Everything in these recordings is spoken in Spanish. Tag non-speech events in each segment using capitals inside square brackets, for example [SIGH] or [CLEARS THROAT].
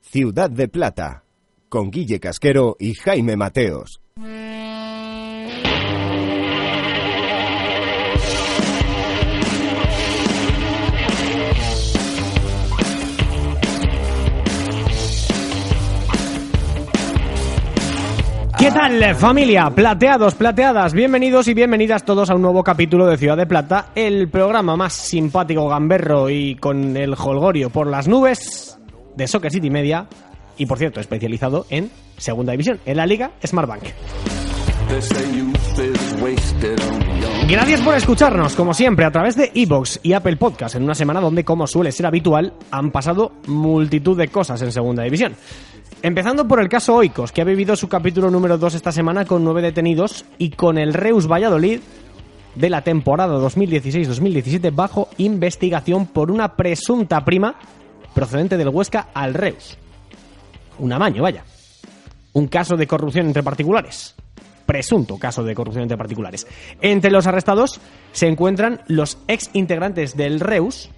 Ciudad de Plata, con Guille Casquero y Jaime Mateos. ¿Qué tal familia? Plateados, plateadas, bienvenidos y bienvenidas todos a un nuevo capítulo de Ciudad de Plata, el programa más simpático, gamberro y con el holgorio por las nubes de Soccer City Media y por cierto especializado en segunda división, en la liga Smartbank. Gracias por escucharnos, como siempre, a través de Evox y Apple Podcast, en una semana donde, como suele ser habitual, han pasado multitud de cosas en segunda división. Empezando por el caso Oikos, que ha vivido su capítulo número 2 esta semana con nueve detenidos y con el Reus Valladolid de la temporada 2016-2017 bajo investigación por una presunta prima procedente del Huesca al Reus. Un amaño, vaya. Un caso de corrupción entre particulares. Presunto caso de corrupción entre particulares. Entre los arrestados se encuentran los ex integrantes del Reus,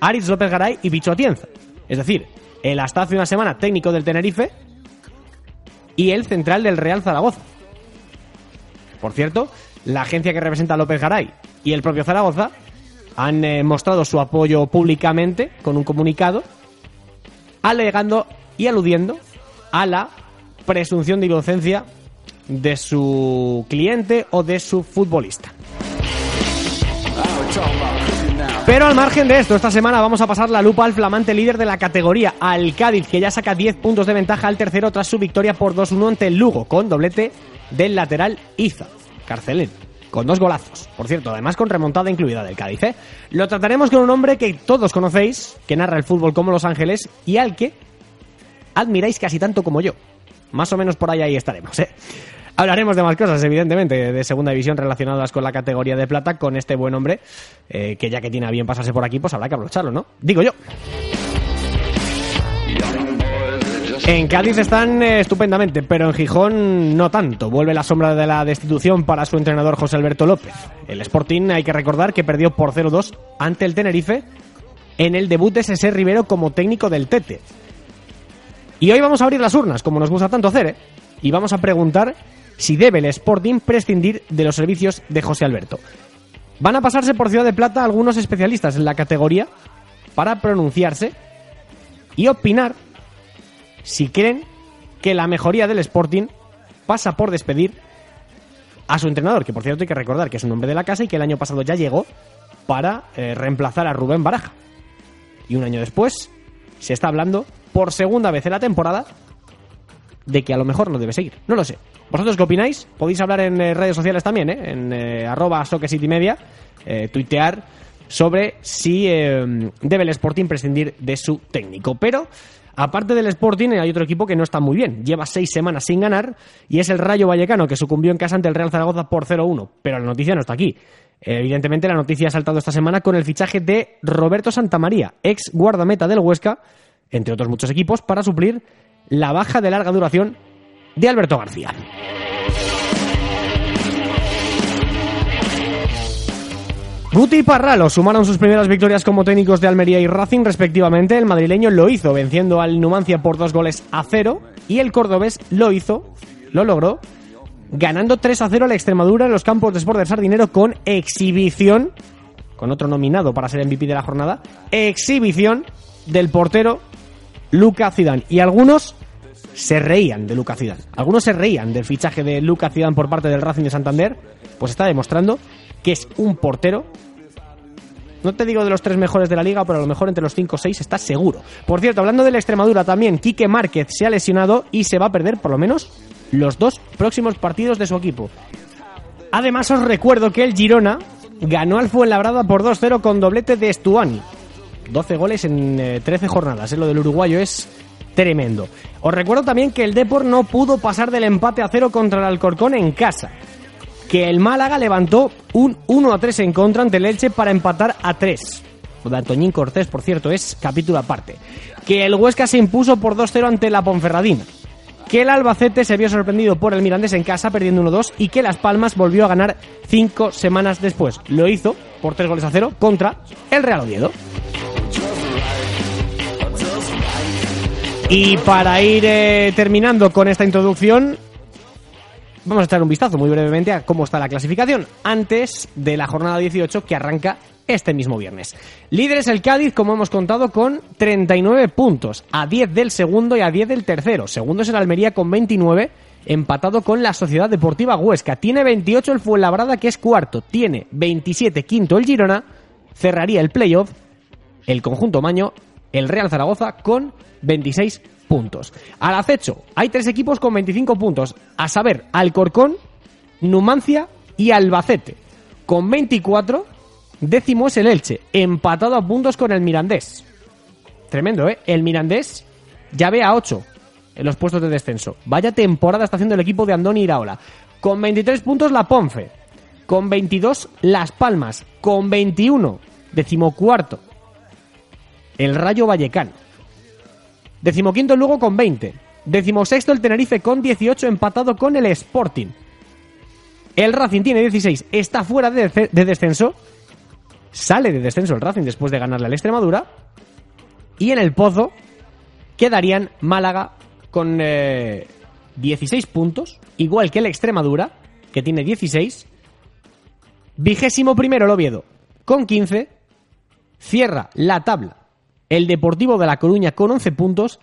Aritz López Garay y Bicho Atienza. Es decir, el hasta hace una semana técnico del Tenerife y el central del Real Zaragoza. Por cierto, la agencia que representa a López Garay y el propio Zaragoza han eh, mostrado su apoyo públicamente con un comunicado alegando y aludiendo a la presunción de inocencia de su cliente o de su futbolista. Pero al margen de esto, esta semana vamos a pasar la lupa al flamante líder de la categoría, al Cádiz, que ya saca 10 puntos de ventaja al tercero tras su victoria por 2-1 ante el Lugo, con doblete del lateral Iza, Carcelén, con dos golazos. Por cierto, además con remontada incluida del Cádiz. ¿eh? Lo trataremos con un hombre que todos conocéis, que narra el fútbol como Los Ángeles y al que admiráis casi tanto como yo. Más o menos por ahí ahí estaremos, ¿eh? Hablaremos de más cosas, evidentemente, de segunda división relacionadas con la categoría de plata, con este buen hombre, eh, que ya que tiene a bien pasarse por aquí, pues habrá que aprovecharlo, ¿no? Digo yo. En Cádiz están eh, estupendamente, pero en Gijón no tanto. Vuelve la sombra de la destitución para su entrenador José Alberto López. El Sporting hay que recordar que perdió por 0-2 ante el Tenerife en el debut de César Rivero como técnico del Tete. Y hoy vamos a abrir las urnas, como nos gusta tanto hacer, ¿eh? Y vamos a preguntar si debe el Sporting prescindir de los servicios de José Alberto. Van a pasarse por Ciudad de Plata algunos especialistas en la categoría para pronunciarse y opinar si creen que la mejoría del Sporting pasa por despedir a su entrenador, que por cierto hay que recordar que es un hombre de la casa y que el año pasado ya llegó para eh, reemplazar a Rubén Baraja. Y un año después se está hablando por segunda vez en la temporada de que a lo mejor no debe seguir. No lo sé. ¿Vosotros qué opináis? Podéis hablar en eh, redes sociales también, ¿eh? en eh, arroba Media, eh, tuitear sobre si debe el Sporting prescindir de su técnico. Pero, aparte del Sporting, hay otro equipo que no está muy bien. Lleva seis semanas sin ganar y es el Rayo Vallecano, que sucumbió en casa ante el Real Zaragoza por 0-1. Pero la noticia no está aquí. Evidentemente, la noticia ha saltado esta semana con el fichaje de Roberto Santamaría, ex guardameta del Huesca, entre otros muchos equipos, para suplir la baja de larga duración de Alberto García. Guti y Parralo sumaron sus primeras victorias como técnicos de Almería y Racing respectivamente. El madrileño lo hizo venciendo al Numancia por dos goles a cero y el cordobés lo hizo, lo logró, ganando 3 a 0 a la Extremadura en los campos de Sport del Sardinero con exhibición, con otro nominado para ser MVP de la jornada, exhibición del portero Luca Zidane. Y algunos se reían de Luca Zidane. Algunos se reían del fichaje de Luca Zidane por parte del Racing de Santander, pues está demostrando que es un portero no te digo de los tres mejores de la liga, pero a lo mejor entre los cinco o seis está seguro. Por cierto, hablando de la Extremadura también, Quique Márquez se ha lesionado y se va a perder por lo menos los dos próximos partidos de su equipo. Además, os recuerdo que el Girona ganó al Fuenlabrada por 2-0 con doblete de Estuani. 12 goles en 13 eh, jornadas. Lo del uruguayo es tremendo. Os recuerdo también que el Depor no pudo pasar del empate a cero contra el Alcorcón en casa. Que el Málaga levantó un 1 a 3 en contra ante el Elche para empatar a 3. Lo de Antoñín Cortés, por cierto, es capítulo aparte. Que el Huesca se impuso por 2-0 ante la Ponferradina que el Albacete se vio sorprendido por el Mirandés en casa perdiendo 1-2 y que Las Palmas volvió a ganar cinco semanas después. Lo hizo por tres goles a cero contra el Real Oviedo. Y para ir eh, terminando con esta introducción, vamos a echar un vistazo muy brevemente a cómo está la clasificación antes de la jornada 18 que arranca este mismo viernes. Líder es el Cádiz, como hemos contado, con 39 puntos, a 10 del segundo y a 10 del tercero. Segundo es el Almería con 29, empatado con la Sociedad Deportiva Huesca. Tiene 28 el Fuenlabrada, que es cuarto. Tiene 27 quinto el Girona. Cerraría el playoff el conjunto Maño, el Real Zaragoza, con 26 puntos. Al acecho, hay tres equipos con 25 puntos, a saber, Alcorcón, Numancia y Albacete. Con 24 Décimo es el Elche, empatado a puntos con el Mirandés. Tremendo, ¿eh? El Mirandés ya ve a 8 en los puestos de descenso. Vaya temporada está haciendo el equipo de Andoni Iraola. Con 23 puntos la Ponfe. Con 22 Las Palmas. Con 21, decimocuarto, el Rayo Vallecano. Decimoquinto luego con 20. Decimosexto el Tenerife con 18 empatado con el Sporting. El Racing tiene 16, está fuera de, de descenso Sale de descenso el Racing después de ganarle al Extremadura. Y en el pozo quedarían Málaga con 16 eh, puntos, igual que el Extremadura, que tiene 16. Vigésimo primero el Oviedo, con 15. Cierra la tabla el Deportivo de La Coruña con 11 puntos,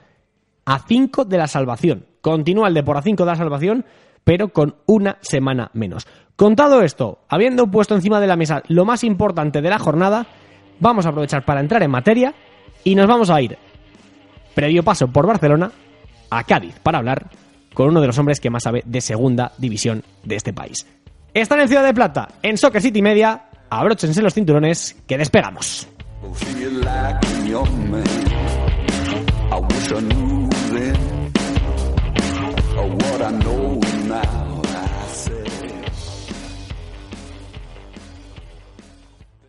a 5 de la salvación. Continúa el Depor a 5 de la salvación, pero con una semana menos. Contado esto, habiendo puesto encima de la mesa lo más importante de la jornada, vamos a aprovechar para entrar en materia y nos vamos a ir, previo paso por Barcelona, a Cádiz para hablar con uno de los hombres que más sabe de segunda división de este país. Están en Ciudad de Plata, en Soccer City Media, abróchense los cinturones que despegamos.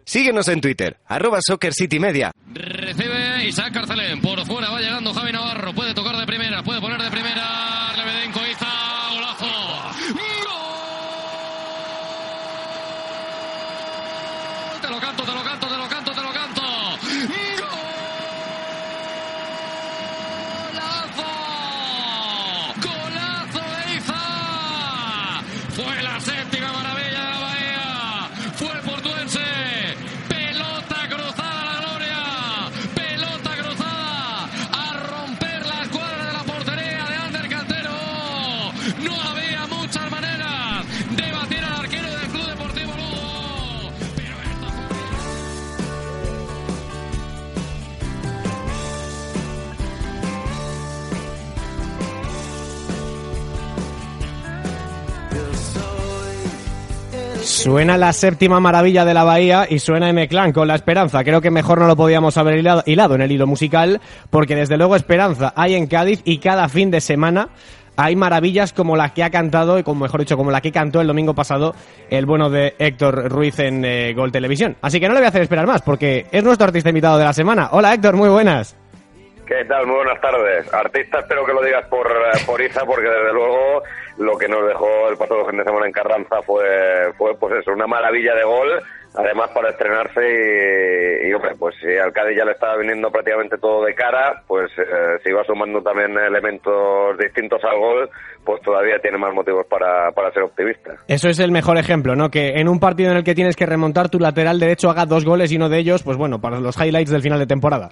Síguenos en Twitter, arroba Soccer City Media. Recibe Isaac Carcelén. Por fuera va llegando Javi Navarro. Puede tocar No había muchas maneras de batir al arquero del Club Deportivo Lugo. Pero. Suena la séptima maravilla de la bahía y suena M-Clan con la esperanza. Creo que mejor no lo podíamos haber hilado en el hilo musical, porque desde luego esperanza hay en Cádiz y cada fin de semana hay maravillas como la que ha cantado, y como mejor dicho, como la que cantó el domingo pasado el bueno de Héctor Ruiz en eh, Gol Televisión. Así que no le voy a hacer esperar más, porque es nuestro artista invitado de la semana. Hola Héctor, muy buenas. ¿Qué tal? Muy buenas tardes. Artista, espero que lo digas por, eh, por Iza, porque desde luego lo que nos dejó el pasado fin de semana en Carranza fue, fue pues eso, una maravilla de gol, además para estrenarse y, hombre, pues si al Cádiz ya le estaba viniendo prácticamente todo de cara, pues eh, se iba sumando también elementos distintos al gol, pues todavía tiene más motivos para, para ser optimista. Eso es el mejor ejemplo, ¿no? Que en un partido en el que tienes que remontar tu lateral derecho haga dos goles y uno de ellos, pues bueno, para los highlights del final de temporada.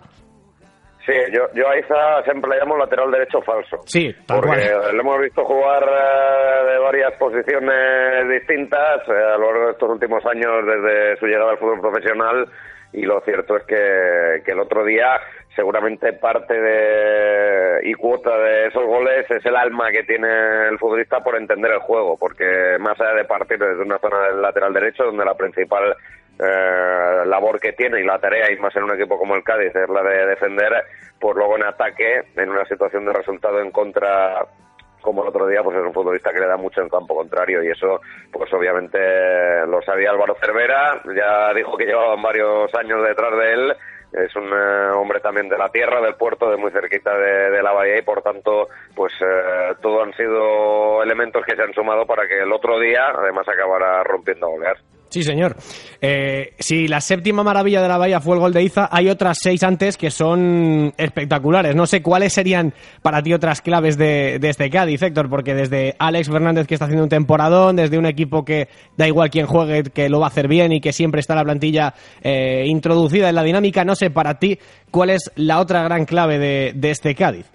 Sí, yo, yo a Iza siempre le llamo lateral derecho falso. Sí, tal Porque cual. le hemos visto jugar eh, de varias posiciones distintas eh, a lo largo de estos últimos años desde su llegada al fútbol profesional y lo cierto es que, que el otro día seguramente parte de y cuota de esos goles es el alma que tiene el futbolista por entender el juego, porque más allá de partir desde una zona del lateral derecho donde la principal eh, labor que tiene y la tarea, y más en un equipo como el Cádiz, es la de defender, pues luego en ataque, en una situación de resultado en contra como el otro día, pues es un futbolista que le da mucho en campo contrario y eso, pues obviamente lo sabía Álvaro Cervera, ya dijo que llevaban varios años detrás de él es un eh, hombre también de la tierra, del puerto, de muy cerquita de, la bahía y por tanto, pues eh, todo han sido elementos que se han sumado para que el otro día además acabara rompiendo a golear. Sí, señor. Eh, si la séptima maravilla de la Bahía fue el gol de Iza, hay otras seis antes que son espectaculares. No sé cuáles serían para ti otras claves de, este Cádiz, Héctor, porque desde Alex Fernández que está haciendo un temporadón, desde un equipo que da igual quién juegue, que lo va a hacer bien y que siempre está la plantilla eh, introducida en la dinámica, no sé para ti cuál es la otra gran clave de, de este Cádiz.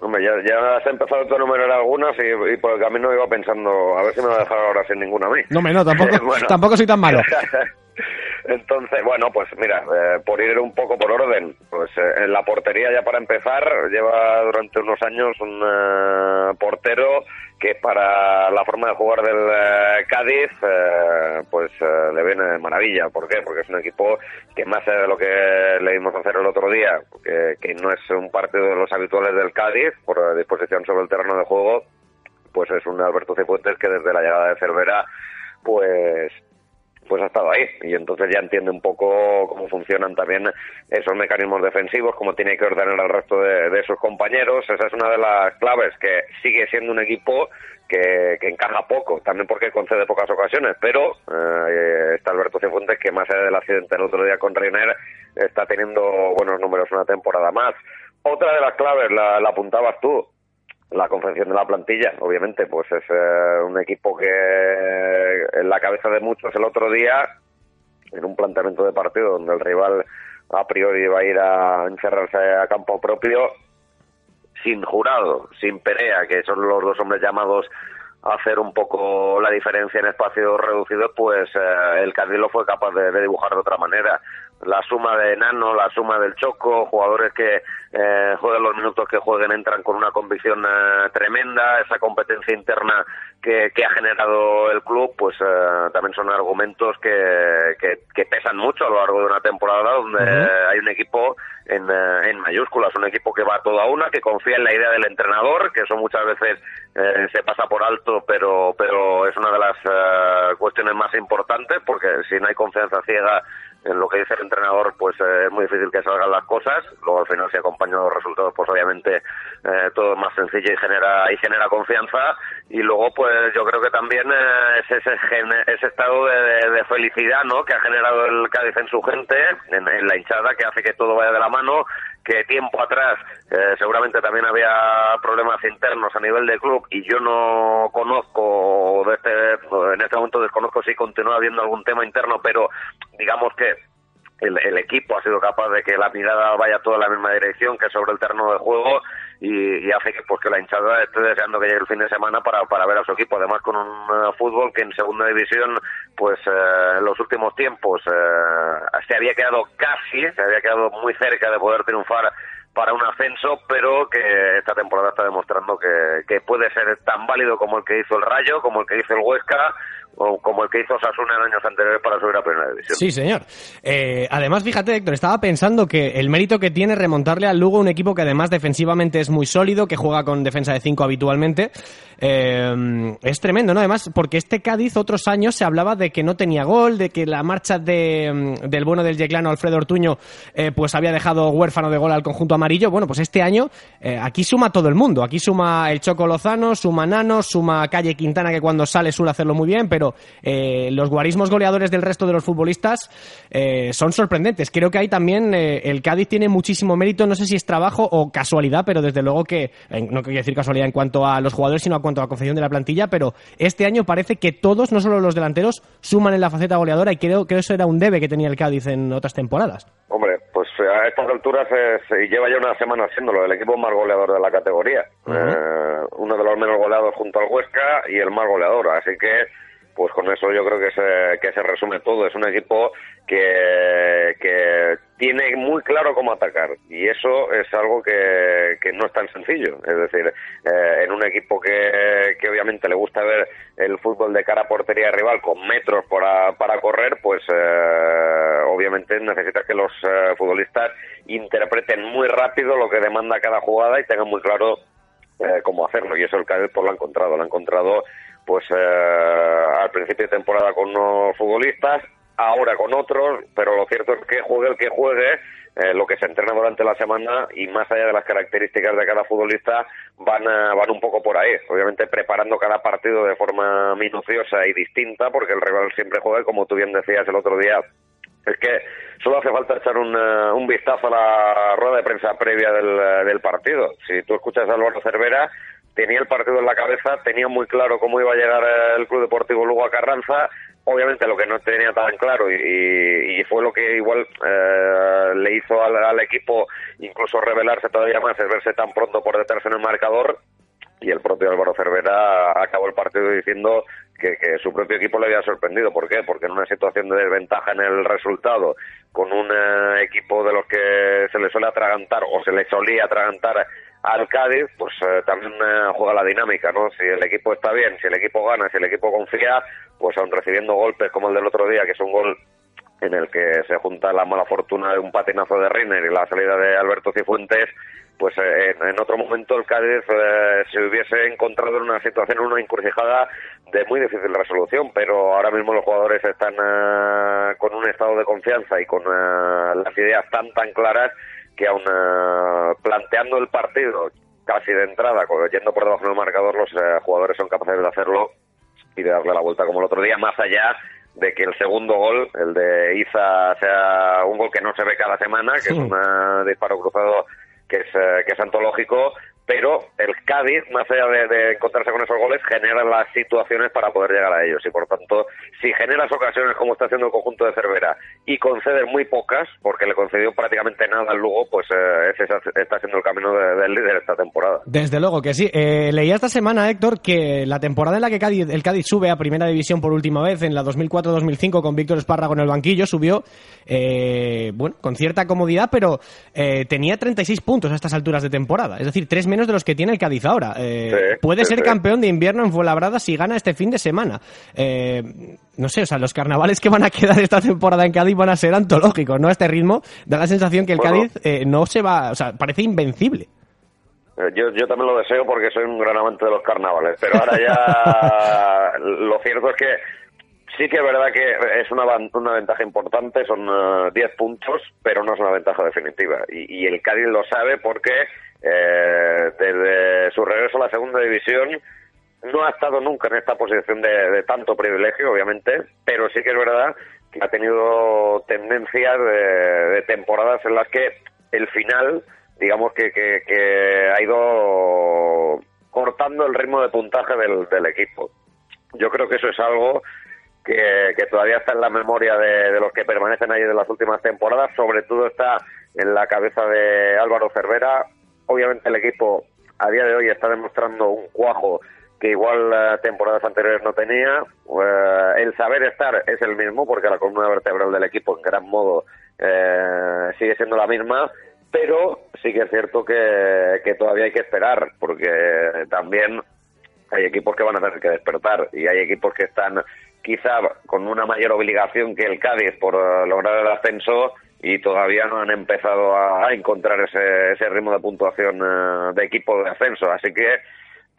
Hombre, ya, ya has empezado a enumerar algunas y, por el camino iba pensando, a ver si me va a dejar ahora sin ninguna a mí. No, me no, tampoco, [LAUGHS] [LAUGHS] tampoco soy tan malo. [LAUGHS] Entonces, bueno, pues mira, eh, por ir un poco por orden, pues eh, en la portería ya para empezar, lleva durante unos años un eh, portero que para la forma de jugar del Cádiz, pues le viene de maravilla. ¿Por qué? Porque es un equipo que más de lo que le dimos hacer el otro día, que, que no es un partido de los habituales del Cádiz, por disposición sobre el terreno de juego, pues es un Alberto Cifuentes que desde la llegada de Cervera, pues pues ha estado ahí y entonces ya entiende un poco cómo funcionan también esos mecanismos defensivos, cómo tiene que ordenar al resto de, sus compañeros. Esa es una de las claves, que sigue siendo un equipo que, que encaja poco, también porque concede pocas ocasiones, pero eh, está Alberto Cifuentes que más allá del accidente el otro día con Reiner está teniendo buenos números una temporada más. Otra de las claves la, la apuntabas tú, la confección de la plantilla, obviamente, pues es eh, un equipo que en la cabeza de muchos el otro día, en un planteamiento de partido donde el rival a priori va a ir a encerrarse a campo propio, sin jurado, sin Perea, que son los dos hombres llamados a hacer un poco la diferencia en espacios reducidos, pues eh, el Cádiz lo fue capaz de dibujar de otra manera la suma de Nano, la suma del Choco, jugadores que eh, jueguen los minutos que jueguen entran con una convicción eh, tremenda, esa competencia interna que, que, ha generado el club, pues eh, también son argumentos que, que, pesan mucho a lo largo de una temporada donde hay un equipo en, eh, en mayúsculas, un equipo que va todo a una, que confía en la idea del entrenador, que eso muchas veces se pasa por alto, pero, pero es una de las cuestiones más importantes, porque si no hay confianza ciega en lo que dice el entrenador, pues eh, es muy difícil que salgan las cosas. Luego al final si acompañan los resultados, pues obviamente eh, todo es más sencillo y genera y genera confianza. Y luego pues yo creo que también eh, es ese, ese estado de, felicidad, ¿no? Que ha generado el Cádiz en su gente, en, la hinchada, que hace que todo vaya de la mano que tiempo atrás seguramente también había problemas internos a nivel de club y yo no conozco de este, en este momento desconozco si continúa habiendo algún tema interno pero digamos que el, equipo ha sido capaz de que la mirada vaya toda en la misma dirección que sobre el terreno de juego y, hace que pues que la hinchada esté deseando que llegue el fin de semana para, para ver a su equipo. Además con un eh, fútbol que en segunda división pues eh, en los últimos tiempos eh, se había quedado casi se había quedado muy cerca de poder triunfar para un ascenso, pero que esta temporada está demostrando que, puede ser tan válido como el que hizo el Rayo, como el que hizo el Huesca o como el que hizo Sasuna en años anteriores para subir a Primera División. Sí, señor. Eh, además, fíjate, Héctor, estaba pensando que el mérito que tiene remontarle al Lugo, un equipo que además defensivamente es muy sólido, que juega con defensa de 5 habitualmente, eh, es tremendo, ¿no? Además, porque este Cádiz otros años se hablaba de que no tenía gol, de que la marcha de, mm, del bueno del yeclano Alfredo Ortuño eh, pues había dejado huérfano de gol al conjunto amarillo. Bueno, pues este año aquí suma todo el mundo. Aquí suma el Choco Lozano, suma Nano, suma Calle Quintana, que cuando sale suele hacerlo muy bien, pero eh, los guarismos goleadores del resto de los futbolistas eh, son sorprendentes. Creo que ahí también eh, el Cádiz tiene muchísimo mérito, no sé si es trabajo o casualidad, pero desde luego que, no quiero decir casualidad en cuanto a los jugadores, sino en cuanto a la confección de la plantilla, pero este año parece que todos, no solo los delanteros, suman en la faceta goleadora y creo que eso era un debe que tenía el Cádiz en otras temporadas. Hombre, pues a estas alturas es, lleva ya una semana haciéndolo, el equipo más goleador de la categoría. uno de los menos goleados junto al Huesca y el más goleador, así que pues con eso yo creo que se, que se resume todo. Es un equipo que, que tiene muy claro cómo atacar y eso es algo que, que no es tan sencillo. Es decir, eh, en un equipo que, que obviamente le gusta ver el fútbol de cara a portería rival con metros para, para correr, pues eh, obviamente necesita que los eh, futbolistas interpreten muy rápido lo que demanda cada jugada y tengan muy claro eh, cómo hacerlo. Y eso el Cádiz pues, lo ha encontrado. Lo ha encontrado pues eh, al principio de temporada con unos futbolistas, ahora con otros, pero lo cierto es que juegue el que juegue, eh, lo que se entrena durante la semana y más allá de las características de cada futbolista van, eh, van un poco por ahí. Obviamente preparando cada partido de forma minuciosa y distinta porque el rival siempre juega, como tú bien decías el otro día, es que solo hace falta echar un, eh, un vistazo a la rueda de prensa previa del, del partido. Si tú escuchas a Álvaro Cervera, tenía el partido en la cabeza, tenía muy claro cómo iba a llegar el Club Deportivo Lugo a Carranza. Obviamente lo que no tenía tan claro y, y- fue lo que igual eh, le hizo al, al equipo incluso revelarse todavía más, es verse tan pronto por detrás en el marcador y el propio Álvaro Cervera acabó el partido diciendo que, que su propio equipo le había sorprendido. ¿Por qué? Porque en una situación de desventaja en el resultado, con un eh, equipo de los que se le suele atragantar o se le solía atragantar al Cádiz, pues eh, también eh, juega la dinámica, ¿no? Si el equipo está bien, si el equipo gana, si el equipo confía, pues aun recibiendo golpes como el del otro día, que es un gol en el que se junta la mala fortuna de un patinazo de Reiner y la salida de Alberto Cifuentes, pues eh, en, otro momento el Cádiz eh, se hubiese encontrado en una situación, una encrucijada de muy difícil resolución, pero ahora mismo los jugadores están eh, con un estado de confianza y con eh, las ideas tan tan claras que aun eh, planteando el partido casi de entrada, yendo por debajo del marcador, los eh, jugadores son capaces de hacerlo y de darle la vuelta como el otro día, más allá de que el segundo gol, el de Iza, sea un gol que no se ve cada semana, que es un eh, disparo cruzado que es, eh, que es antológico, pero el Cádiz, más allá de, encontrarse con esos goles, genera las situaciones para poder llegar a ellos. Y por tanto, si generas ocasiones como está haciendo el conjunto de Cervera y conceder muy pocas, porque le concedió prácticamente nada al Lugo, pues eh, ese está siendo el camino de- del líder esta temporada. Desde luego que sí. Eh, leía esta semana, Héctor, que la temporada en la que Cádiz- el Cádiz sube a Primera División por última vez, en la 2004-2005, con Víctor Espárrago en el banquillo, subió, eh, bueno, con cierta comodidad, pero eh, tenía 36 puntos a estas alturas de temporada. Es decir, tres menos de los que tiene el Cádiz ahora. Eh, Sí, puede sí, ser sí. campeón de invierno en Fuenlabrada si gana este fin de semana. Eh, no sé, o sea, los carnavales que van a quedar esta temporada en Cádiz van a ser antológicos, ¿no? A este ritmo da la sensación que el Bueno. Cádiz eh, no se va, o sea, parece invencible. Eh, Yo, yo también lo deseo porque soy un gran amante de los carnavales, pero ahora ya [LAUGHS] lo cierto es que sí que es verdad que es una, una ventaja importante, son eh, 10 puntos, pero no es una ventaja definitiva. Y, y el Cádiz lo sabe porque eh, desde su regreso a la segunda división no ha estado nunca en esta posición de, de tanto privilegio, obviamente, pero sí que es verdad que ha tenido tendencias de, temporadas en las que el final, digamos que, que, que ha ido cortando el ritmo de puntaje del, equipo. Yo creo que eso es algo que, que todavía está en la memoria de, de los que permanecen ahí de las últimas temporadas, sobre todo está en la cabeza de Álvaro Cervera. Obviamente el equipo a día de hoy está demostrando un cuajo que igual temporadas anteriores no tenía. Eh, el saber estar es el mismo, porque la columna vertebral del equipo en gran modo eh, sigue siendo la misma, pero sí que es cierto que, que todavía hay que esperar, porque también hay equipos que van a tener que despertar y hay equipos que están quizá con una mayor obligación que el Cádiz por eh, lograr el ascenso y todavía no han empezado a, encontrar ese, ese ritmo de puntuación eh, de equipo de ascenso. Así que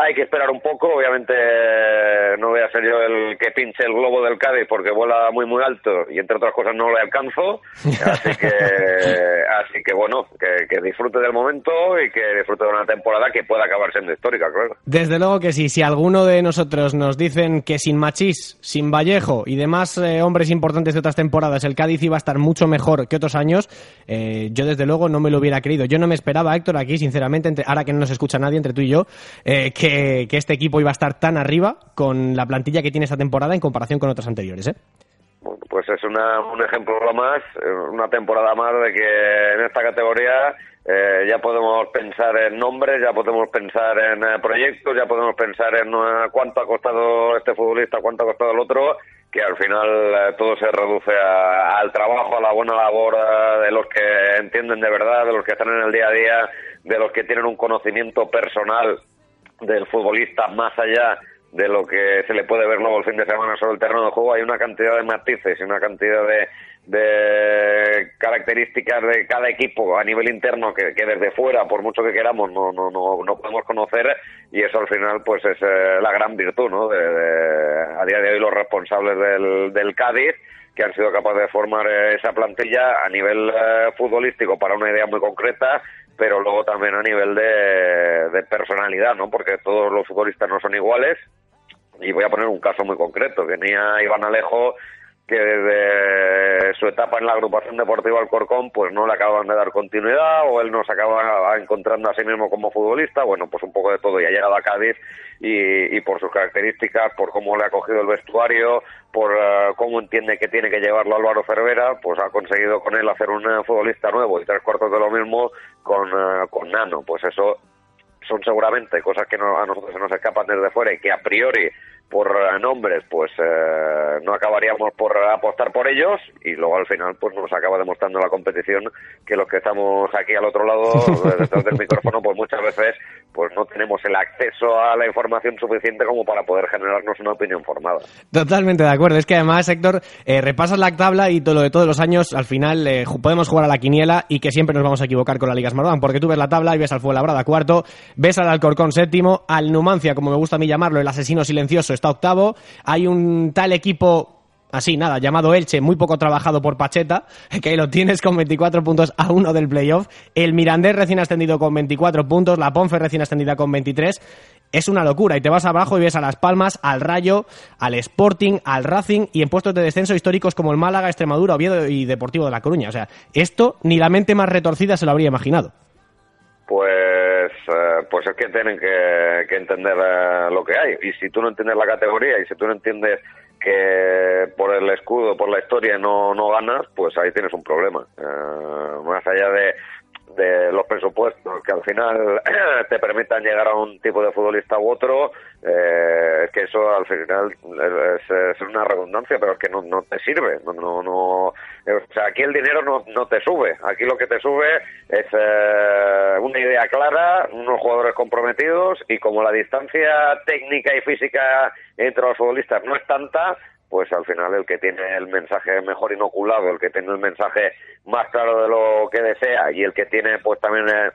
hay que esperar un poco. Obviamente eh, no voy a ser yo el que pinche el globo del Cádiz porque vuela muy muy alto y entre otras cosas no lo alcanzo. Así que, [LAUGHS] así que bueno, que, que disfrute del momento y que disfrute de una temporada que pueda acabar siendo histórica, claro. Desde luego que sí. Si alguno de nosotros nos dicen que sin Machís, sin Vallejo y demás eh, hombres importantes de otras temporadas el Cádiz iba a estar mucho mejor que otros años, eh, yo desde luego no me lo hubiera creído. Yo no me esperaba, Héctor, aquí, sinceramente, entre- ahora que no nos escucha nadie, entre tú y yo, eh, que, que este equipo iba a estar tan arriba con la plantilla que tiene esta temporada en comparación con otras anteriores. ¿eh? Pues es una, un ejemplo más, eh, una temporada más de que en esta categoría eh, ya podemos pensar en nombres, ya podemos pensar en eh, proyectos, ya podemos pensar en eh, cuánto ha costado este futbolista, cuánto ha costado el otro, que al final todo se reduce al trabajo, a la buena labor de los que entienden de verdad, de los que están en el día a día, de los que tienen un conocimiento personal del futbolista más allá de lo que se le puede ver luego el fin de semana sobre el terreno de juego, hay una cantidad de matices y una cantidad de, de características de cada equipo a nivel interno que, desde fuera, por mucho que queramos, no, no, no, no podemos conocer y eso al final pues es eh, la gran virtud, ¿no? De, a día de hoy los responsables del, del Cádiz que han sido capaces de formar esa plantilla a nivel eh, futbolístico para una idea muy concreta, pero luego también a nivel de, de personalidad, ¿no? Porque todos los futbolistas no son iguales, y voy a poner un caso muy concreto. Venía Iván Alejo que desde su etapa en la agrupación deportiva Alcorcón pues no le acaban de dar continuidad o él no se acaba encontrando a sí mismo como futbolista, bueno, pues un poco de todo. Y ha llegado a Cádiz y, por sus características, por cómo le ha cogido el vestuario, por eh, cómo entiende que tiene que llevarlo Álvaro Cervera, pues ha conseguido con él hacer un eh, futbolista nuevo. Y tres cuartos de lo mismo con, eh, con Nano, pues eso son seguramente cosas que a nosotros se nos escapan desde fuera y que a priori por eh, nombres, pues eh, no acabaríamos por apostar por ellos y luego al final pues nos acaba demostrando la competición que los que estamos aquí al otro lado detrás del micrófono pues muchas veces pues no tenemos el acceso a la información suficiente como para poder generarnos una opinión formada. Totalmente de acuerdo, es que además Héctor eh, repasas la tabla y todo lo de todos los años al final podemos jugar a la quiniela y que siempre nos vamos a equivocar con la Liga Smartbank porque tú ves la tabla y ves al Fuenlabrada cuarto, ves al Alcorcón séptimo, al Numancia como me gusta a mí llamarlo, el asesino silencioso está octavo. Hay un tal equipo así, nada, llamado Elche, muy poco trabajado por Pacheta, [LAUGHS] que lo tienes con 24 puntos a uno del playoff. El Mirandés recién ascendido con 24 puntos, la Ponfe recién ascendida con 23. Es una locura. Y te vas abajo y ves a Las Palmas, al Rayo, al Sporting, al Racing y en puestos de descenso históricos como el Málaga, Extremadura, Oviedo y Deportivo de La Coruña. O sea, esto ni la mente más retorcida se lo habría imaginado. Pues, eh, pues es que tienen que, entender eh, lo que hay. Y si tú no entiendes la categoría y si tú no entiendes que por el escudo, por la historia no, no ganas, pues ahí tienes un problema. Eh, más allá de, de los presupuestos que al final [CLEARS THROAT] te permitan llegar a un tipo de futbolista u otro, eh, que eso al final es, una redundancia, pero es que no, no te sirve. No, no, no, sea, aquí el dinero no, no te sube. Aquí lo que te sube es eh, una idea clara, unos jugadores comprometidos y como la distancia técnica y física entre los futbolistas no es tanta, pues al final el que tiene el mensaje mejor inoculado, el que tiene el mensaje más claro de lo que desea y el que tiene pues también eh,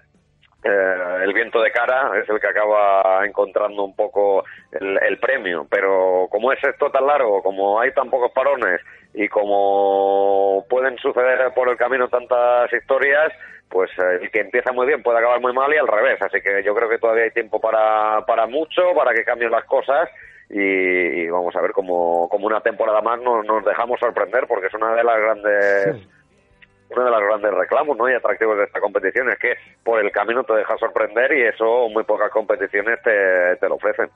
eh, el viento de cara es el que acaba encontrando un poco el, premio. Pero como es esto tan largo, como hay tan pocos parones y como pueden suceder por el camino tantas historias, pues eh, el que empieza muy bien puede acabar muy mal y al revés. Así que yo creo que todavía hay tiempo para, para mucho, para que cambien las cosas y, vamos a ver cómo, como una temporada más nos, nos, dejamos sorprender porque es una de las grandes uno de los grandes reclamos ¿no? y atractivos de esta competición es que por el camino te deja sorprender y eso muy pocas competiciones te, te lo ofrecen.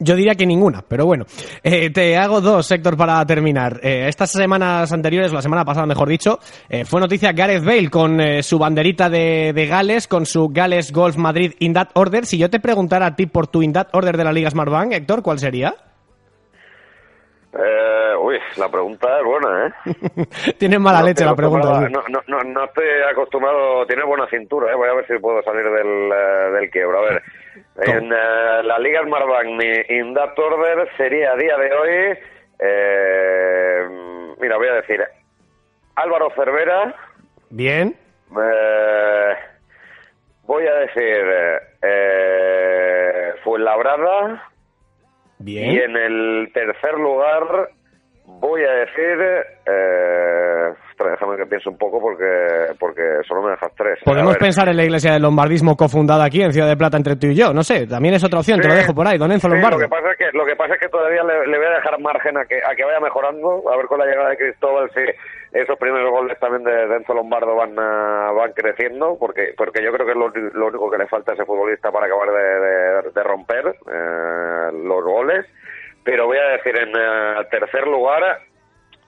Yo diría que ninguna, pero bueno. Eh, te hago dos, Héctor, para terminar. Eh, estas semanas anteriores, la semana pasada mejor dicho, eh, fue noticia Gareth Bale con su banderita de, de, Gales, con su Gales Golf Madrid In That Order. Si yo te preguntara a ti por tu In That Order de la Liga Smart Bank, Héctor, ¿cuál sería? Eh, uy, la pregunta es buena, ¿eh? [LAUGHS] Tienes mala leche la pregunta. No, no, no, no, estoy acostumbrado, tiene buena cintura, ¿eh? Voy a ver si puedo salir del, del quiebro. A ver, en uh, la Liga Smartbank, in that order sería a día de hoy, eh, mira, voy a decir, Álvaro Cervera. Bien. Eh, voy a decir, eh, Fuenlabrada. Bien. Y en el tercer lugar voy a decir... Eh, déjame que piense un poco porque, porque solo me dejas tres. Podemos pensar en la iglesia del lombardismo cofundada aquí en Ciudad de Plata entre tú y yo, no sé, también es otra opción, te lo dejo por ahí, Don Enzo Lombardo. Lo que pasa es que, lo que, pasa es que todavía le, le, voy a dejar margen a que, a que vaya mejorando, a ver con la llegada de Cristóbal si esos primeros goles también de, Enzo Lombardo van, uh, van creciendo, porque, porque yo creo que es lo, lo, único que le falta a ese futbolista para acabar de, de, de romper eh, los goles. Pero voy a decir en uh, tercer lugar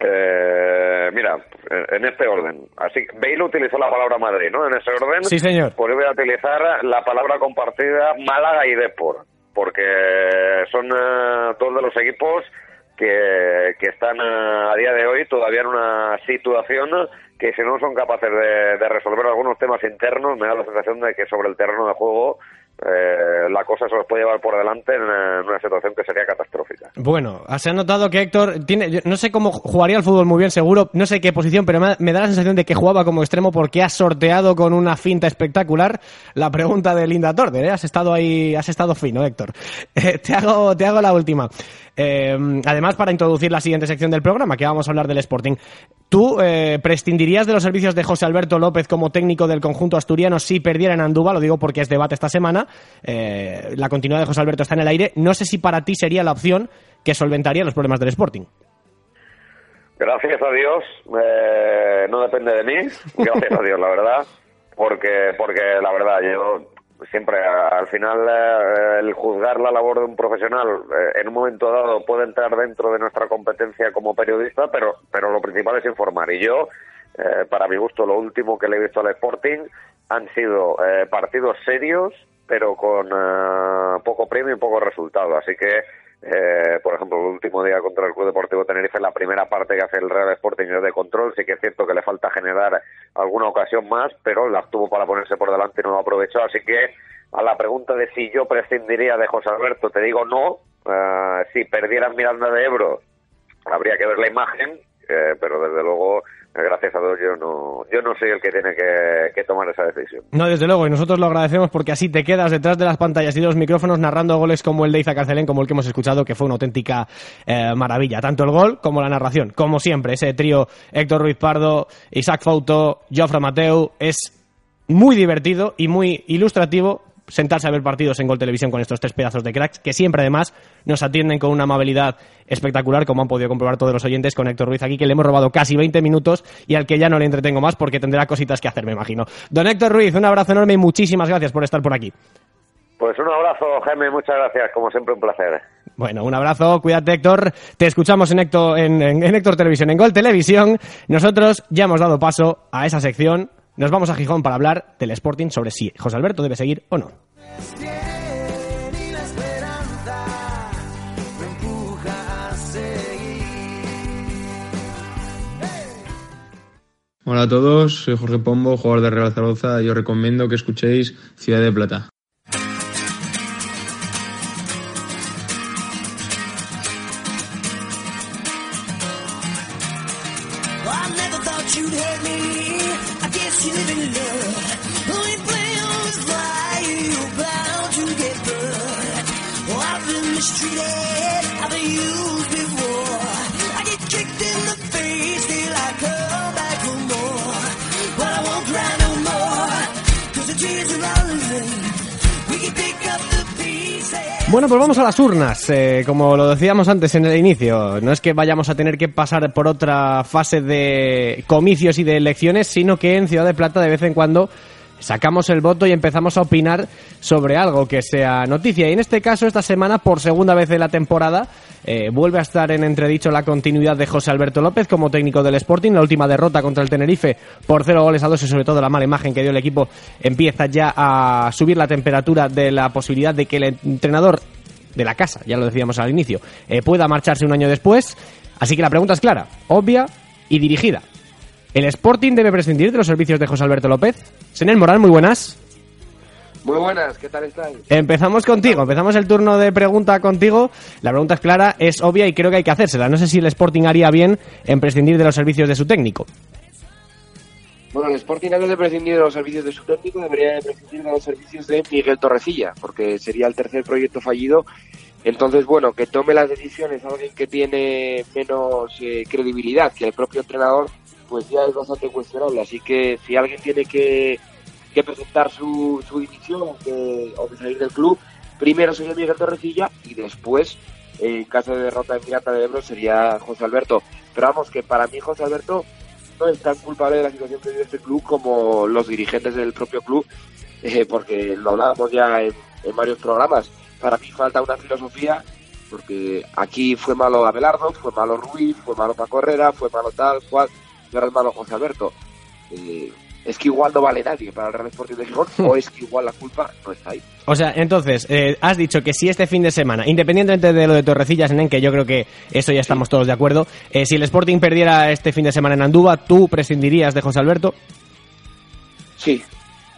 Eh, mira, en este orden. Así que Bale utilizó la palabra Madrid, ¿no? En ese orden. Sí, señor. Pues yo voy a utilizar la palabra compartida Málaga y Depor, porque son eh, dos de los equipos que, que están eh, a día de hoy todavía en una situación que si no son capaces de, de resolver algunos temas internos, me da la sensación de que sobre el terreno de juego eh, la cosa se los puede llevar por delante en una, situación que sería catastrófica. Bueno, se ha notado que Héctor tiene, no sé cómo jugaría al fútbol muy bien, seguro, no sé qué posición, pero me, da la sensación de que jugaba como extremo porque ha sorteado con una finta espectacular la pregunta de Linda Torder. ¿eh? Has estado ahí, has estado fino, Héctor. [LAUGHS] Eh, te hago, te hago la última. Eh, además, para introducir la siguiente sección del programa, que vamos a hablar del Sporting. ¿Tú eh, prescindirías de los servicios de José Alberto López como técnico del conjunto asturiano si perdiera en Andúba? Lo digo porque es debate esta semana. Eh, la continuidad de José Alberto está en el aire. No sé si para ti sería la opción que solventaría los problemas del Sporting. Gracias a Dios, eh, no depende de mí, gracias a Dios, la verdad, porque, porque la verdad, yo siempre, al final, eh, el juzgar la labor de un profesional eh, en un momento dado puede entrar dentro de nuestra competencia como periodista, pero, pero lo principal es informar. Y yo, para mi gusto, lo último que le he visto al Sporting han sido partidos serios, pero con eh, poco premio y poco resultado. Así que, eh, por ejemplo, el último día contra el Club Deportivo Tenerife, la primera parte que hace el Real Sporting es de control. Sí que es cierto que le falta generar alguna ocasión más, pero la tuvo para ponerse por delante y no lo aprovechó. Así que, a la pregunta de si yo prescindiría de José Alberto, te digo no. Eh, si perdieran Miranda de Ebro, habría que ver la imagen, eh, pero desde luego, gracias a Dios, yo no, yo no soy el que tiene que, tomar esa decisión. No, desde luego, y nosotros lo agradecemos porque así te quedas detrás de las pantallas y de los micrófonos narrando goles como el de Iza Carcelén, como el que hemos escuchado, que fue una auténtica eh, maravilla. Tanto el gol como la narración. Como siempre, ese trío Héctor Ruiz Pardo, Isaac Fauto, Jofre Mateu, es muy divertido y muy ilustrativo sentarse a ver partidos en Gol Televisión con estos tres pedazos de cracks, que siempre además nos atienden con una amabilidad espectacular, como han podido comprobar todos los oyentes con Héctor Ruiz aquí, que le hemos robado casi 20 minutos y al que ya no le entretengo más porque tendrá cositas que hacer, me imagino. Don Héctor Ruiz, un abrazo enorme y muchísimas gracias por estar por aquí. Pues un abrazo, Jaime, muchas gracias, como siempre un placer. Bueno, un abrazo, cuídate Héctor, te escuchamos en Héctor, en, en- en Héctor Televisión, en Gol Televisión. Nosotros ya hemos dado paso a esa sección, nos vamos a Gijón para hablar del Sporting sobre si José Alberto debe seguir o no. Hola a todos, soy Jorge Pombo, jugador de Real Zaragoza y os recomiendo que escuchéis Ciudad de Plata. Bueno, pues vamos a las urnas. Eh, como lo decíamos antes en el inicio, no es que vayamos a tener que pasar por otra fase de comicios y de elecciones, sino que en Ciudad de Plata de vez en cuando sacamos el voto y empezamos a opinar sobre algo que sea noticia. Y en este caso, esta semana, por segunda vez en la temporada, eh, vuelve a estar en entredicho la continuidad de José Alberto López como técnico del Sporting. La última derrota contra el Tenerife por cero goles a dos y sobre todo la mala imagen que dio el equipo empieza ya a subir la temperatura de la posibilidad de que el entrenador de la casa, ya lo decíamos al inicio, eh, pueda marcharse un año después. Así que la pregunta es clara, obvia y dirigida. ¿El Sporting debe prescindir de los servicios de José Alberto López? Senel Moral, muy buenas. Muy buenas, ¿qué tal estáis? Empezamos contigo, empezamos el turno de pregunta contigo. La pregunta es clara, es obvia y creo que hay que hacérsela. No sé si el Sporting haría bien en prescindir de los servicios de su técnico. Bueno, el Sporting antes de prescindir de los servicios de su técnico debería de prescindir de los servicios de Miguel Torrecilla, porque sería el tercer proyecto fallido. Entonces, bueno, que tome las decisiones alguien que tiene menos eh, credibilidad que el propio entrenador, pues ya es bastante cuestionable. Así que si alguien tiene que, que presentar su, su dimisión o que, salir del club, primero sería Miguel Torrecilla y después, eh, en caso de derrota en Miranda de Ebro, sería José Alberto. Pero vamos, que para mí José Alberto no es tan culpable de la situación que vive este club como los dirigentes del propio club, eh, porque lo hablábamos ya en, en varios programas. Para mí falta una filosofía porque aquí fue malo Abelardo, fue malo Ruiz, fue malo Paco Herrera, fue malo tal cual, es malo José Alberto. Eh, es que igual no vale nadie para el Real Sporting de Gijón, o es que igual la culpa no está ahí. O sea, entonces, eh, has dicho que si este fin de semana, independientemente de lo de Torrecillas, en que yo creo que eso ya estamos todos de acuerdo, eh, si el Sporting perdiera este fin de semana en Andúba, ¿tú prescindirías de José Alberto? Sí,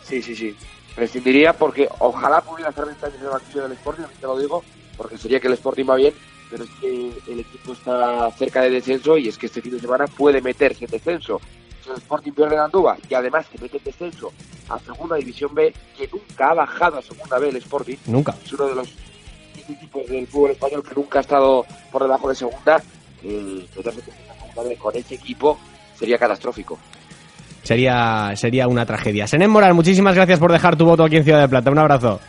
sí, sí, sí. Prescindiría porque ojalá pudiera hacer 20 años en el banquillo del Sporting, te lo digo, porque sería que el Sporting va bien, pero es que el equipo está cerca de descenso y es que este fin de semana puede meterse en descenso. Si el Sporting pierde en Andúba y además se mete en descenso a Segunda División B, que nunca ha bajado a Segunda B el Sporting, Nunca. es uno de los equipos del fútbol español que nunca ha estado por debajo de Segunda, eh, con ese equipo sería catastrófico. Sería, sería una tragedia. Senén Moral, muchísimas gracias por dejar tu voto aquí en Ciudad de Plata. Un abrazo.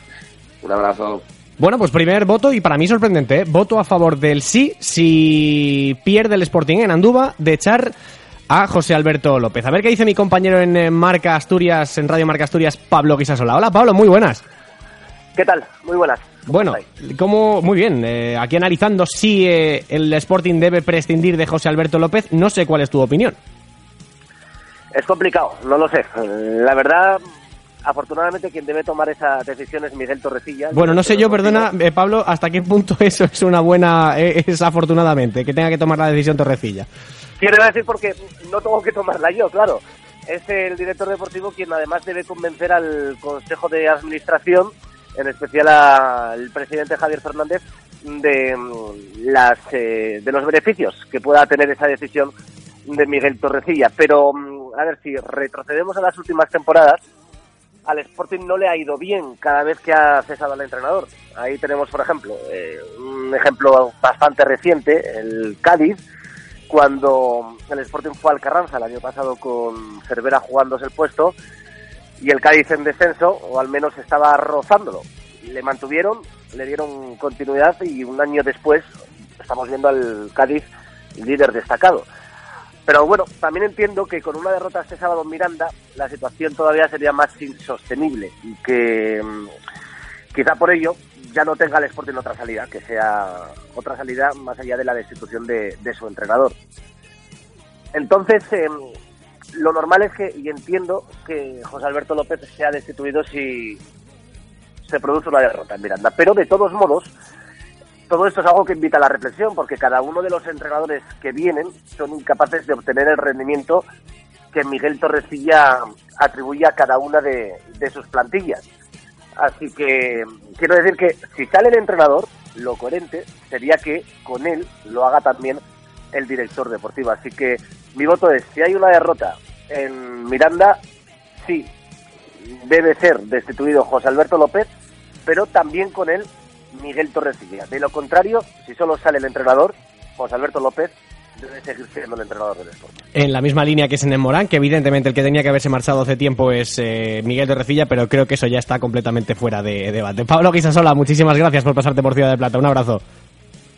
Un abrazo. Bueno, pues primer voto y para mí sorprendente, ¿eh? voto a favor del sí si pierde el Sporting en Andúba de echar a José Alberto López. A ver qué dice mi compañero en eh, Marca Asturias, en Radio Marca Asturias, Pablo Guisasola. Hola Pablo, muy buenas. ¿Qué tal? Muy buenas. Bueno, como muy bien, eh, aquí analizando si eh, el Sporting debe prescindir de José Alberto López, no sé cuál es tu opinión. Es complicado, no lo sé. Eh, La verdad, afortunadamente quien debe tomar esa decisión es Miguel Torrecilla. Bueno, no sé yo, perdona, eh, Pablo, hasta qué punto [LAUGHS] eso es una buena, eh, es afortunadamente, que tenga que tomar la decisión Torrecilla. Quiero decir porque no tengo que tomarla yo, claro. Es el director deportivo quien además debe convencer al Consejo de Administración, en especial al presidente Javier Fernández, de mm, las eh, de los beneficios que pueda tener esa decisión de Miguel Torrecilla. Pero, mm, a ver, si retrocedemos a las últimas temporadas, al Sporting no le ha ido bien cada vez que ha cesado al entrenador. Ahí tenemos, por ejemplo, eh, un ejemplo bastante reciente, el Cádiz, cuando el Sporting fue al Carranza el año pasado con Cervera jugándose el puesto y el Cádiz en descenso, o al menos estaba rozándolo. Le mantuvieron, le dieron continuidad y un año después estamos viendo al Cádiz líder destacado. Pero bueno, también entiendo que con una derrota este sábado en Miranda, la situación todavía sería más insostenible y que mm, quizá por ello ya no tenga el Sporting otra salida, que sea otra salida más allá de la destitución de, su entrenador. Entonces, eh, lo normal es que, y entiendo que José Alberto López sea destituido si se produce una derrota en Miranda. Pero de todos modos, todo esto es algo que invita a la reflexión, porque cada uno de los entrenadores que vienen son incapaces de obtener el rendimiento que Miguel Torrecilla atribuye a cada una de, de sus plantillas. Así que quiero decir que si sale el entrenador, lo coherente sería que con él lo haga también el director deportivo. Así que mi voto es, si hay una derrota en Miranda, sí, debe ser destituido José Alberto López, pero también con él Miguel Torrecilla. De lo contrario, si solo sale el entrenador, José Alberto López debe seguir siendo el entrenador del Sporting. En la misma línea que Senén Morán, que evidentemente el que tenía que haberse marchado hace tiempo es eh, Miguel Torrecilla, pero creo que eso ya está completamente fuera de debate. Pablo Guisasola, muchísimas gracias por pasarte por Ciudad de Plata. Un abrazo.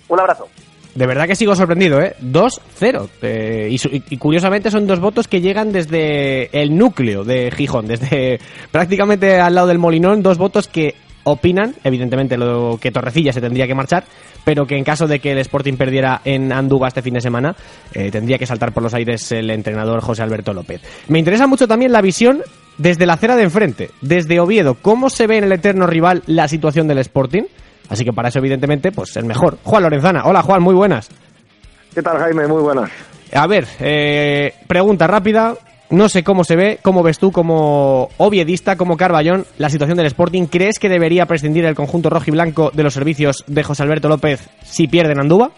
Un abrazo. De verdad que sigo sorprendido, ¿eh? 2-0. Eh, y curiosamente son dos votos que llegan desde el núcleo de Gijón, desde [LAUGHS] prácticamente al lado del Molinón, dos votos que opinan, evidentemente, lo que Torrecilla se tendría que marchar, pero que en caso de que el Sporting perdiera en Andúba este fin de semana, eh, tendría que saltar por los aires el entrenador José Alberto López. Me interesa mucho también la visión desde la acera de enfrente, desde Oviedo, cómo se ve en el eterno rival la situación del Sporting. Así que para eso, evidentemente, pues el mejor. Juan Lorenzana. Hola, Juan, muy buenas. ¿Qué tal, Jaime? Muy buenas. A ver, eh, pregunta rápida. No sé cómo se ve, cómo ves tú como oviedista, como Carballón, la situación del Sporting. ¿Crees que debería prescindir el conjunto rojo y blanco de los servicios de José Alberto López si pierden Andúba?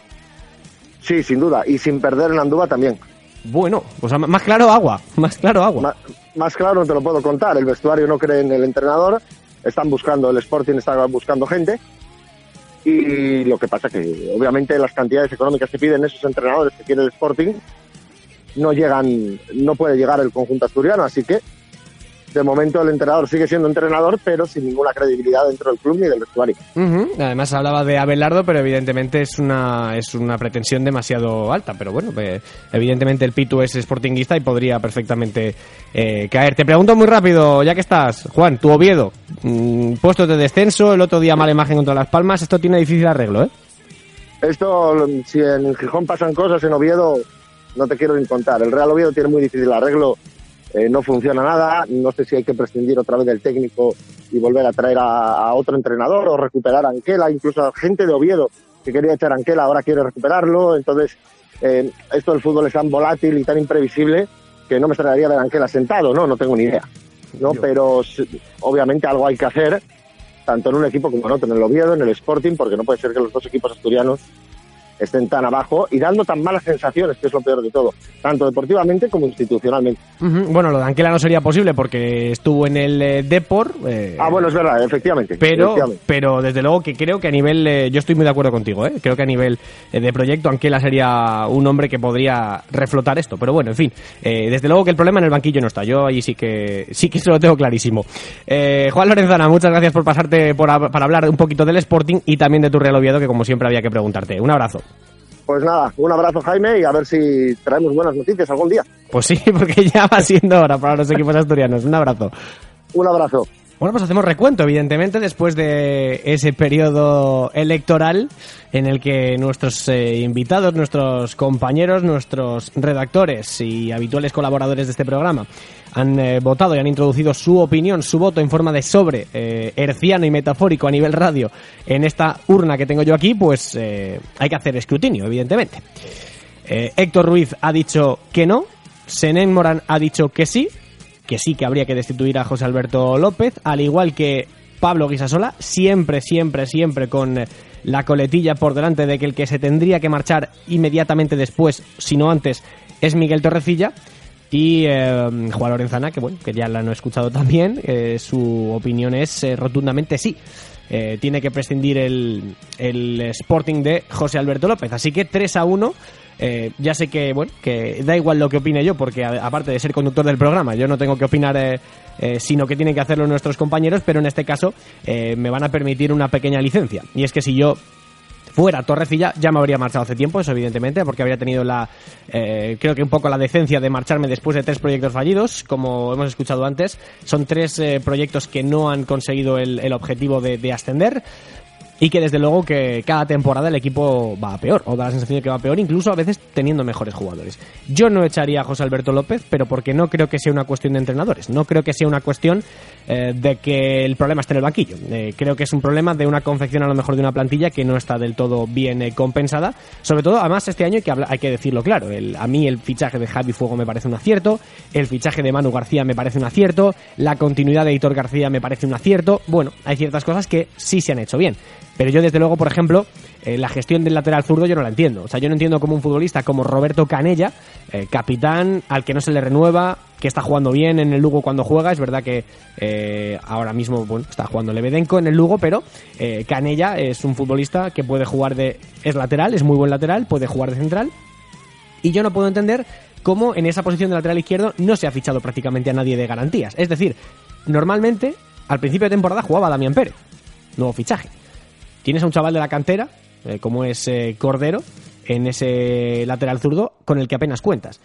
Sí, sin duda. Y sin perder en Andúba también. Bueno, pues a- más claro agua, más claro agua. Más claro no te lo puedo contar. El vestuario no cree en el entrenador. Están buscando, el Sporting está buscando gente. Y lo que pasa que, obviamente, las cantidades económicas que piden esos entrenadores que quiere el Sporting no llegan, no puede llegar el conjunto asturiano. Así que, de momento, el entrenador sigue siendo entrenador, pero sin ninguna credibilidad dentro del club ni del vestuario. Además hablaba de Abelardo, pero evidentemente es una es una pretensión demasiado alta. Pero bueno, eh, evidentemente el Pitu es sportinguista y podría perfectamente eh, caer. Te pregunto muy rápido, ya que estás, Juan, tu Oviedo, mm, puestos de descenso, el otro día mala imagen contra Las Palmas, esto tiene difícil arreglo, ¿eh? Esto, si en Gijón pasan cosas, en Oviedo no te quiero ni contar. El Real Oviedo tiene muy difícil arreglo, eh, no funciona nada. No sé si hay que prescindir otra vez del técnico y volver a traer a, a otro entrenador o recuperar a Anquela, incluso a gente de Oviedo que quería echar a Anquela ahora quiere recuperarlo. Entonces, eh, esto del fútbol es tan volátil y tan imprevisible que no me extrañaría ver a Anquela sentado, ¿no? No tengo ni idea. ¿no? Pero obviamente algo hay que hacer, tanto en un equipo como en otro, en el Oviedo, en el Sporting, porque no puede ser que los dos equipos asturianos estén tan abajo y dando tan malas sensaciones, que es lo peor de todo, tanto deportivamente como institucionalmente. Bueno, lo de Anquela no sería posible porque estuvo en el eh, Depor. eh, Ah, bueno, es verdad, efectivamente. Pero, efectivamente. pero desde luego que creo que a nivel, eh, yo estoy muy de acuerdo contigo, ¿eh? creo que a nivel eh, de proyecto Anquela sería un hombre que podría reflotar esto. Pero bueno, en fin, eh, desde luego que el problema en el banquillo no está. Yo ahí sí que sí que se lo tengo clarísimo. Eh, Juan Lorenzana, muchas gracias por pasarte por para hablar un poquito del Sporting y también de tu Real Oviedo, que como siempre había que preguntarte. Un abrazo. Pues nada, un abrazo Jaime y a ver si traemos buenas noticias algún día. Pues sí, [LAUGHS] porque ya va siendo hora para los equipos asturianos. Un abrazo. Un abrazo. Bueno, pues hacemos recuento, evidentemente, después de ese periodo electoral en el que nuestros eh, invitados, nuestros compañeros, nuestros redactores y habituales colaboradores de este programa han eh, votado y han introducido su opinión, su voto en forma de sobre eh, herciano y metafórico a nivel radio en esta urna que tengo yo aquí, pues eh, hay que hacer escrutinio, evidentemente. Héctor Ruiz ha dicho que no, Senén Morán ha dicho que sí, que sí que habría que destituir a José Alberto López, al igual que Pablo Guisasola, siempre, siempre, siempre con eh, la coletilla por delante de que el que se tendría que marchar inmediatamente después, si no antes, es Miguel Torrecilla. Y eh, Juan Lorenzana, que bueno, que ya la han escuchado también, eh, su opinión es rotundamente sí. Tiene que prescindir el, el Sporting de José Alberto López. Así que 3 a 1. Eh, ya sé que, bueno, que da igual lo que opine yo, porque aparte de ser conductor del programa, yo no tengo que opinar, eh, eh, sino que tienen que hacerlo nuestros compañeros, pero en este caso me van a permitir una pequeña licencia. Y es que si yo fuera Torrecilla, ya me habría marchado hace tiempo, eso evidentemente, porque habría tenido la, eh, creo que un poco la decencia de marcharme después de tres proyectos fallidos, como hemos escuchado antes. Son tres proyectos que no han conseguido el, objetivo de ascender. Y que desde luego que cada temporada el equipo va a peor, o da la sensación de que va a peor, incluso a veces teniendo mejores jugadores. Yo no echaría a José Alberto López, pero porque no creo que sea una cuestión de entrenadores, no creo que sea una cuestión eh, de que el problema esté en el banquillo. Eh, creo que es un problema de una confección a lo mejor de una plantilla que no está del todo bien eh, compensada. Sobre todo, además, este año hay que, hay que decirlo claro. El- a mí el fichaje de Javi Fuego me parece un acierto, el fichaje de Manu García me parece un acierto, la continuidad de Hitor García me parece un acierto. Bueno, hay ciertas cosas que sí se han hecho bien. Pero yo, desde luego, por ejemplo, eh, la gestión del lateral zurdo yo no la entiendo. O sea, yo no entiendo cómo un futbolista como Roberto Canella, eh, capitán, al que no se le renueva, que está jugando bien en el Lugo cuando juega. Es verdad que eh, ahora mismo bueno, está jugando Lebedenko en el Lugo, pero eh, Canella es un futbolista que puede jugar de. es lateral, es muy buen lateral, puede jugar de central. Y yo no puedo entender cómo en esa posición de lateral izquierdo no se ha fichado prácticamente a nadie de garantías. Es decir, normalmente al principio de temporada jugaba Damián Pérez, nuevo fichaje. Tienes a un chaval de la cantera, eh, como es eh, Cordero, en ese lateral zurdo, con el que apenas cuentas.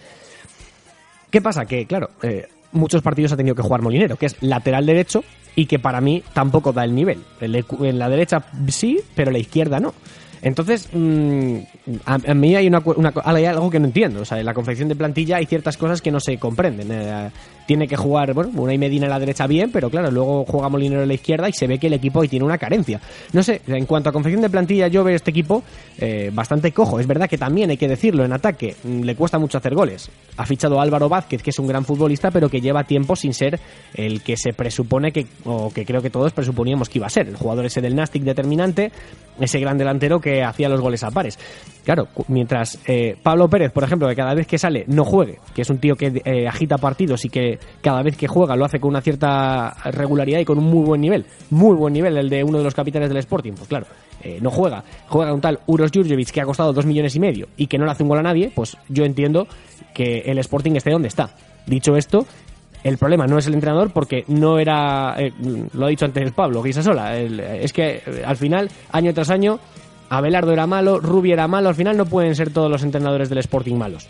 ¿Qué pasa? Que, claro, eh, muchos partidos ha tenido que jugar Molinero, que es lateral derecho y que para mí tampoco da el nivel. El- En la derecha sí, pero la izquierda no. Entonces, mm, a, a mí hay, una, una hay algo que no entiendo. O sea, en la confección de plantilla hay ciertas cosas que no se comprenden. Tiene que jugar, bueno, una y Medina en la derecha bien, pero claro, luego juega Molinero en la izquierda y se ve que el equipo ahí tiene una carencia. No sé, en cuanto a confección de plantilla, yo veo este equipo eh, bastante cojo. Es verdad que también hay que decirlo, en ataque mm, le cuesta mucho hacer goles. Ha fichado a Álvaro Vázquez, que es un gran futbolista, pero que lleva tiempo sin ser el que se presupone que, o que creo que todos presuponíamos que iba a ser. El jugador ese del Nastic determinante, ese gran delantero que hacía los goles a pares. Claro, mientras eh, Pablo Pérez, por ejemplo, que cada vez que sale no juegue, que es un tío que eh, agita partidos y que cada vez que juega lo hace con una cierta regularidad y con un muy buen nivel, muy buen nivel, el de uno de los capitanes del Sporting, pues claro, eh, no juega, juega un tal Uros Jurjevic que ha costado dos millones y medio y que no le hace un gol a nadie, pues yo entiendo que el Sporting esté donde está. Dicho esto, el problema no es el entrenador porque no era, eh, lo ha dicho antes Pablo, Guisasola, el- es que eh, al final, año tras año, Abelardo era malo, Rubi era malo, al final no pueden ser todos los entrenadores del Sporting malos.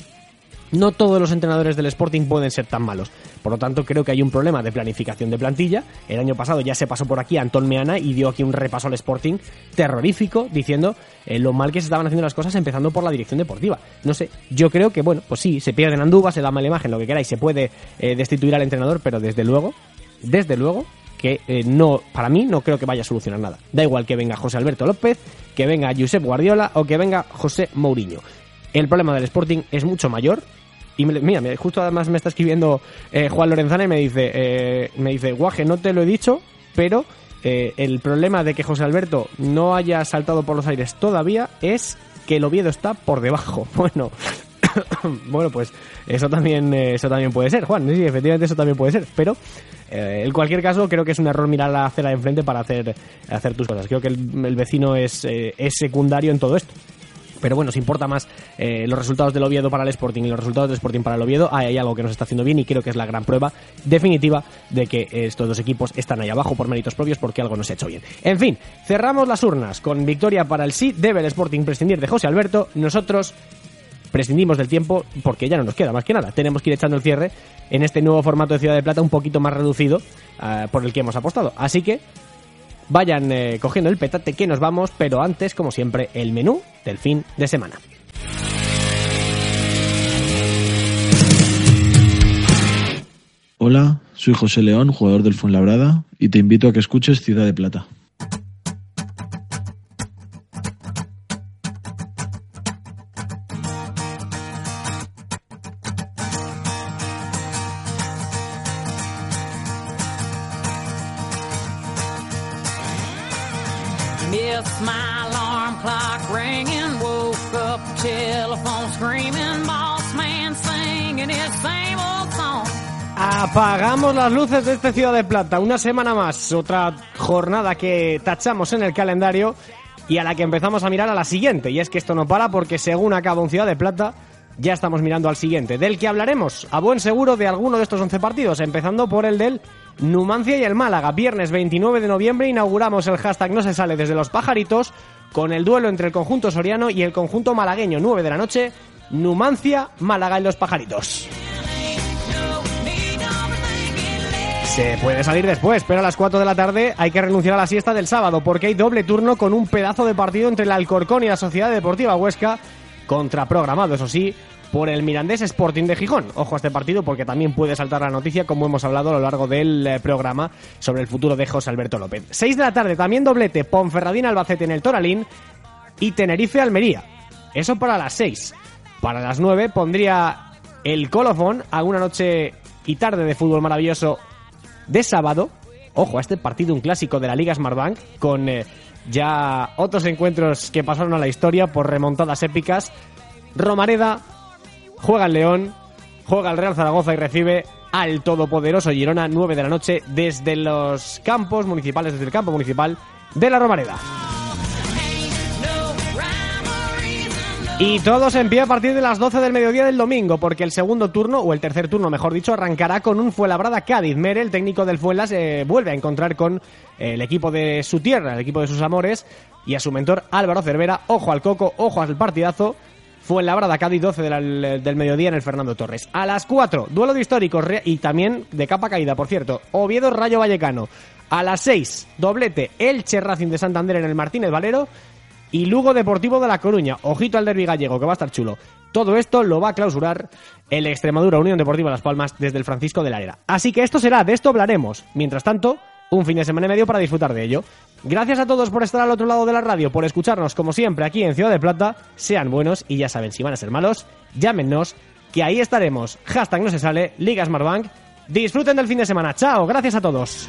No todos los entrenadores del Sporting pueden ser tan malos. Por lo tanto, creo que hay un problema de planificación de plantilla. El año pasado ya se pasó por aquí Antón Meana y dio aquí un repaso al Sporting terrorífico, diciendo eh, lo mal que se estaban haciendo las cosas, empezando por la dirección deportiva. No sé, yo creo que, bueno, pues sí, se pierden Andúba, se da mala imagen, lo que queráis, se puede eh, destituir al entrenador, pero desde luego, desde luego, que eh, no, para mí no creo que vaya a solucionar nada. Da igual que venga José Alberto López, que venga Josep Guardiola o que venga José Mourinho. El problema del Sporting es mucho mayor. Y me- mira, justo además me está escribiendo eh, Juan Lorenzana y me dice, eh, me dice, guaje, no te lo he dicho, pero eh, el problema de que José Alberto no haya saltado por los aires todavía es que el Oviedo está por debajo. [LAUGHS] Bueno, [COUGHS] bueno, pues eso también, eh, eso también puede ser, Juan. Sí, efectivamente eso también puede ser. Pero eh, en cualquier caso, creo que es un error mirar la acera de enfrente para hacer, hacer tus cosas. Creo que el, el vecino es, eh, es secundario en todo esto. Pero bueno, si importa más eh, los resultados del Oviedo para el Sporting y los resultados del Sporting para el Oviedo, hay algo que nos está haciendo bien y creo que es la gran prueba definitiva de que estos dos equipos están ahí abajo por méritos propios porque algo no se ha hecho bien. En fin, cerramos las urnas con victoria para el sí. Debe el Sporting prescindir de José Alberto. Nosotros prescindimos del tiempo porque ya no nos queda más que nada. Tenemos que ir echando el cierre en este nuevo formato de Ciudad de Plata un poquito más reducido eh, por el que hemos apostado. Así que vayan eh, cogiendo el petate que nos vamos, pero antes, como siempre, el menú del fin de semana. Hola, soy José León, jugador del Fuenlabrada, y te invito a que escuches Ciudad de Plata. Las luces de este Ciudad de Plata. Una semana más, otra jornada que tachamos en el calendario y a la que empezamos a mirar a la siguiente. Y es que esto no para porque según acaba un Ciudad de Plata, ya estamos mirando al siguiente, del que hablaremos a buen seguro de alguno de estos 11 partidos, empezando por el del Numancia y el Málaga. Viernes 29 de noviembre inauguramos el hashtag No se sale desde los pajaritos con el duelo entre el conjunto soriano y el conjunto malagueño, 9 de la noche, Numancia, Málaga y los pajaritos. Se puede salir después, pero a las 4 de la tarde hay que renunciar a la siesta del sábado porque hay doble turno con un pedazo de partido entre el Alcorcón y la Sociedad Deportiva Huesca, contraprogramado, eso sí, por el Mirandés Sporting de Gijón. Ojo a este partido porque también puede saltar la noticia, como hemos hablado a lo largo del eh, programa, sobre el futuro de José Alberto López. 6 de la tarde, también doblete, Ponferradín Albacete en el Toralín y Tenerife Almería. Eso para las 6. Para las 9 pondría el colofón a una noche y tarde de fútbol maravilloso de sábado. Ojo a este partido, un clásico de la Liga Smartbank, con eh, ya otros encuentros que pasaron a la historia por remontadas épicas. Romareda juega el León, juega el Real Zaragoza y recibe al todopoderoso Girona 9 de la noche desde los campos municipales, desde el campo municipal de la Romareda. Y todos en pie a partir de las 12 del mediodía del domingo, porque el segundo turno, o el tercer turno, mejor dicho, arrancará con un Fuenlabrada Cádiz. Mere, el técnico del Fuenlas, se vuelve a encontrar con el equipo de su tierra, el equipo de sus amores, y a su mentor Álvaro Cervera. Ojo al coco, ojo al partidazo. Fuenlabrada Cádiz 12 del, del mediodía en el Fernando Torres. A las 4, duelo de históricos y también de capa caída, por cierto. Oviedo Rayo Vallecano. A las 6, doblete Elche Racing de Santander en el Martínez Valero y Lugo Deportivo de La Coruña. Ojito al derbi gallego, que va a estar chulo. Todo esto lo va a clausurar el Extremadura Unión Deportiva Las Palmas desde el Francisco de la Era. Así que esto será, de esto hablaremos. Mientras tanto, un fin de semana y medio para disfrutar de ello. Gracias a todos por estar al otro lado de la radio, por escucharnos como siempre aquí en Ciudad de Plata. Sean buenos y ya saben, si van a ser malos, llámenos, que ahí estaremos. Hashtag no se sale, Liga Smartbank. Disfruten del fin de semana. Chao, gracias a todos.